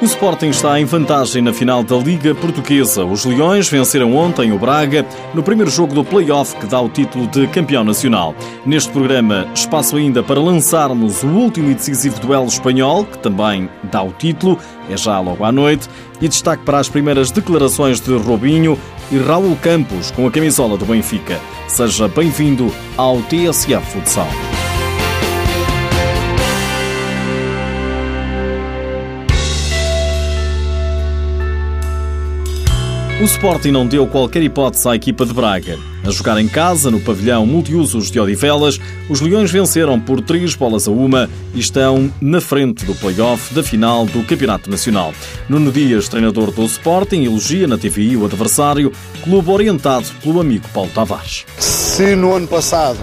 O Sporting está em vantagem na final da Liga Portuguesa. Os Leões venceram ontem o Braga no primeiro jogo do play-off que dá o título de campeão nacional. Neste programa, espaço ainda para lançarmos o último e decisivo duelo espanhol, que também dá o título, é já logo à noite, e destaque para as primeiras declarações de Robinho e Raul Campos com a camisola do Benfica. Seja bem-vindo ao TSF Futsal. O Sporting não deu qualquer hipótese à equipa de Braga. A jogar em casa, no pavilhão multiusos de Odivelas, os Leões venceram por três bolas a uma e estão na frente do play-off da final do Campeonato Nacional. Nuno Dias, treinador do Sporting, elogia na TVI o adversário, clube orientado pelo amigo Paulo Tavares. Se no ano passado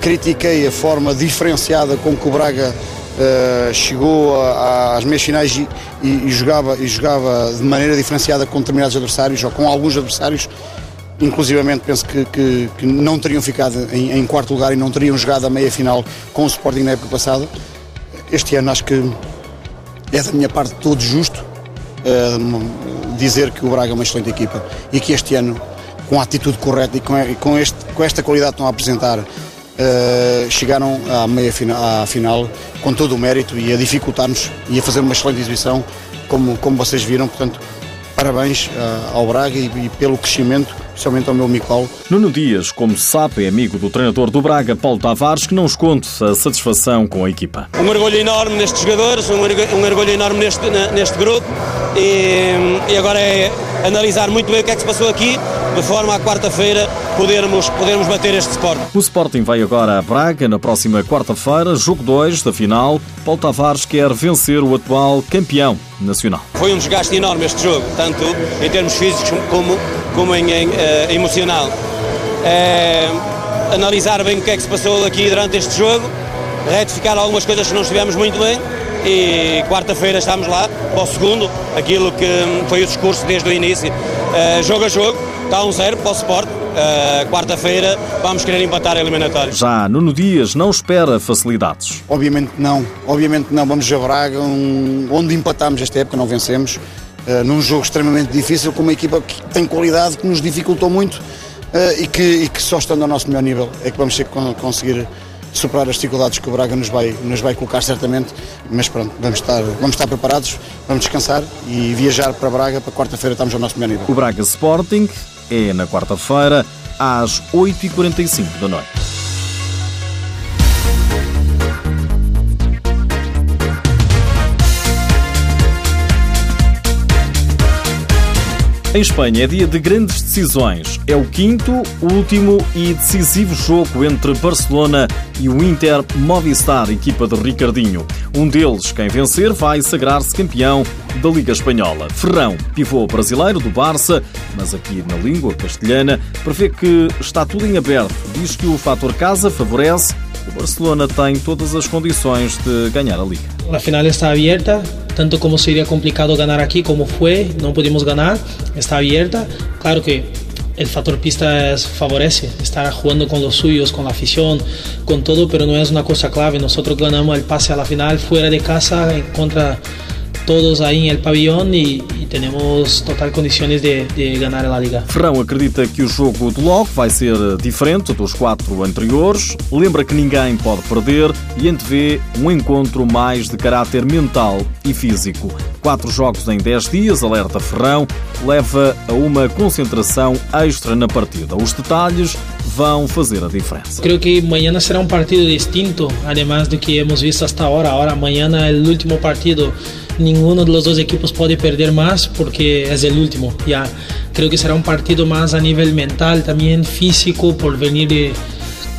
critiquei a forma diferenciada com que o Braga uh, chegou às meias finais e, e, e, jogava, e jogava de maneira diferenciada com determinados adversários ou com alguns adversários. Inclusivamente penso que, que, que não teriam ficado em, em, quarto lugar e não teriam jogado a meia final com o Sporting na época passada. Este ano acho que é da minha parte todo justo uh, dizer que o Braga é uma excelente equipa e que este ano, com a atitude correta e com, com, este, com esta qualidade que estão a apresentar, uh, chegaram à meia final, à final com todo o mérito e a dificultar-nos e a fazer uma excelente exibição, como, como vocês viram. Portanto, parabéns uh, ao Braga e, e, pelo crescimento, especialmente ao meu amigo Paulo. Nuno Dias, como se sabe, é amigo do treinador do Braga, Paulo Tavares, que não esconde a satisfação com a equipa. Um orgulho enorme nestes jogadores, um orgulho, um orgulho enorme neste, neste grupo e, e agora é analisar muito bem o que é que se passou aqui, de forma a quarta-feira podermos, podermos bater este Sporting. O Sporting vai agora a Braga na próxima quarta-feira, jogo 2 da final. Paulo Tavares quer vencer o atual campeão nacional. Foi um desgaste enorme este jogo, tanto em termos físicos como, como em, em uh, emocional. É, analisar bem o que é que se passou aqui durante este jogo, retificar algumas coisas que não estivemos muito bem e quarta-feira estamos lá para o segundo, aquilo que foi o discurso desde o início, uh, jogo a jogo, está um zero para o Sport. Uh, quarta-feira vamos querer empatar a eliminatória. Já Nuno Dias não espera facilidades. Obviamente não, obviamente não. Vamos a Braga, um, onde empatamos esta época, não vencemos, uh, num jogo extremamente difícil, com uma equipa que tem qualidade, que nos dificultou muito uh, e, que, e, que, só estando ao nosso melhor nível é que vamos ter que conseguir superar as dificuldades que o Braga nos vai, nos vai colocar certamente, mas pronto, vamos estar, vamos estar preparados, vamos descansar e viajar para Braga para quarta-feira estamos ao nosso melhor nível. O Braga Sporting é na quarta-feira às 8h45 da noite. Em Espanha é dia de grandes decisões. É o quinto, último e decisivo jogo entre Barcelona e o Inter Movistar, equipa de Ricardinho. Um deles, quem vencer, vai sagrar-se campeão da Liga Espanhola. Ferrão, pivô brasileiro do Barça, mas aqui na língua castelhana, prevê que está tudo em aberto. Diz que o fator casa favorece. O Barcelona tem todas as condições de ganhar a Liga. A final está aberta, tanto como sería complicado ganar aquí como fue, no pudimos ganar, está abierta. Claro que el factor pista favorece, estar jugando con los suyos, con la afición, con todo, pero no es una cosa clave. Nosotros ganamos el pase a la final fuera de casa contra todos aí em el e, temos total condições de, de ganhar a Liga. Ferrão acredita que o jogo de logo vai ser diferente dos quatro anteriores, lembra que ninguém pode perder e antevê um encontro mais de caráter mental e físico. Quatro jogos em dez dias, alerta Ferrão, leva a uma concentração extra na partida. Os detalhes vão fazer a diferença. Creio que amanhã será um partido distinto, además do que hemos visto hasta agora. Agora amanhã é o último partido ninguno de los dos equipos puede perder más porque es el último. Ya creo que será un partido más a nivel mental, también físico, por venir de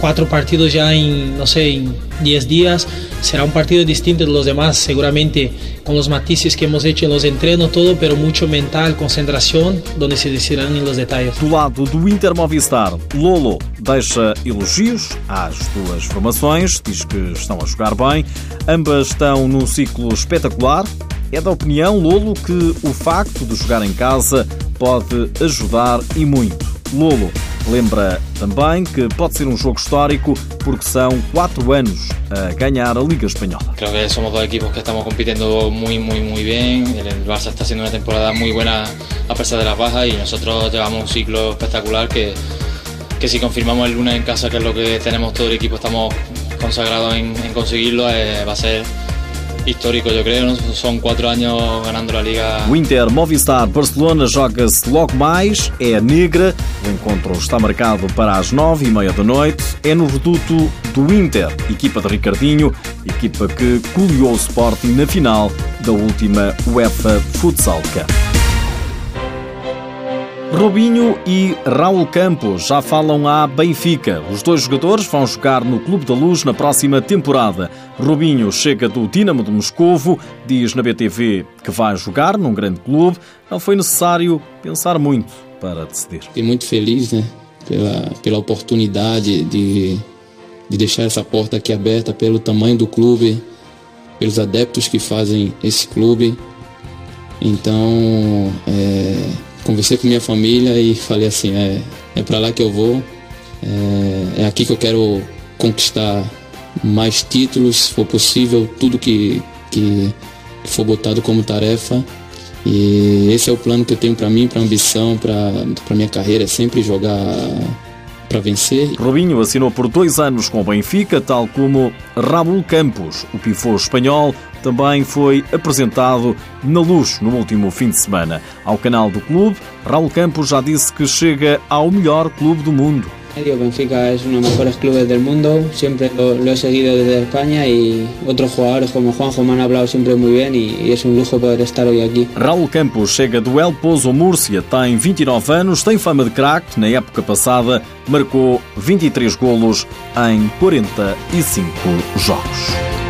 cuatro partidos ya en, no sé, en 10 días. Será un partido distinto de los demás, seguramente con los matices que hemos hecho en los entrenos, todo, pero mucho mental, concentración, donde se decidirán en los detalles. Do lado do Inter Movistar, Lolo deixa elogios às duas formações, diz que estão a jogar bem, ambas estão num ciclo espetacular. É da opinião, Lolo, que o facto de jogar em casa pode ajudar e muito. Lolo Lembra também que pode ser um jogo histórico porque são quatro anos a ganhar a Liga Espanhola. Creo que somos dos equipos que estamos compitiendo muy, muy, muy bien. El Barça está haciendo una temporada muy buena a pesar de las bajas y nosotros llevamos un ciclo espectacular que, que si confirmamos el lunes en casa, que es lo que tenemos todo el equipo, estamos consagrados en, en conseguirlo, eh, va a ser histórico, eu creio. São quatro anos ganhando a Liga. O Inter Movistar Barcelona joga-se logo mais, é negra. O encontro está marcado para as nove e meia da noite. É no reduto do Inter, equipa de Ricardinho, equipa que goleou o Sporting na final da última UEFA Futsal Cup. Robinho e Raul Campos já falam à Benfica. Os dois jogadores vão jogar no Clube da Luz na próxima temporada. Robinho chega do Dinamo de Moscovo, diz na BTV que vai jogar num grande clube. Não foi necessário pensar muito para decidir. Fiquei muito feliz né, pela, pela oportunidade de, de deixar essa porta aqui aberta, pelo tamanho do clube, pelos adeptos que fazem esse clube. Então, é, conversei com minha família e falei assim, é, é para lá que eu vou, é, é aqui que eu quero conquistar mais títulos, se for possível, tudo que, que, for botado como tarefa. E esse é o plano que eu tenho para mim, para ambição, para minha carreira, é sempre jogar para vencer. Robinho assinou por dois anos com o Benfica, tal como Raul Campos, o pivô espanhol, também foi apresentado na luz no último fim de semana. Ao canal do clube, Raul Campos já disse que chega ao melhor clube do mundo. Benfica es uno de los mejores clubes del mundo, siempre lo, lo, he seguido desde España y otros jugadores como Juanjo me han hablado siempre muy bien y, y es un lujo poder estar hoy aquí. Raul Campos chega do El Pozo Múrcia, tem 29 anos, tem fama de craque, na época passada marcou 23 golos em 45 jogos.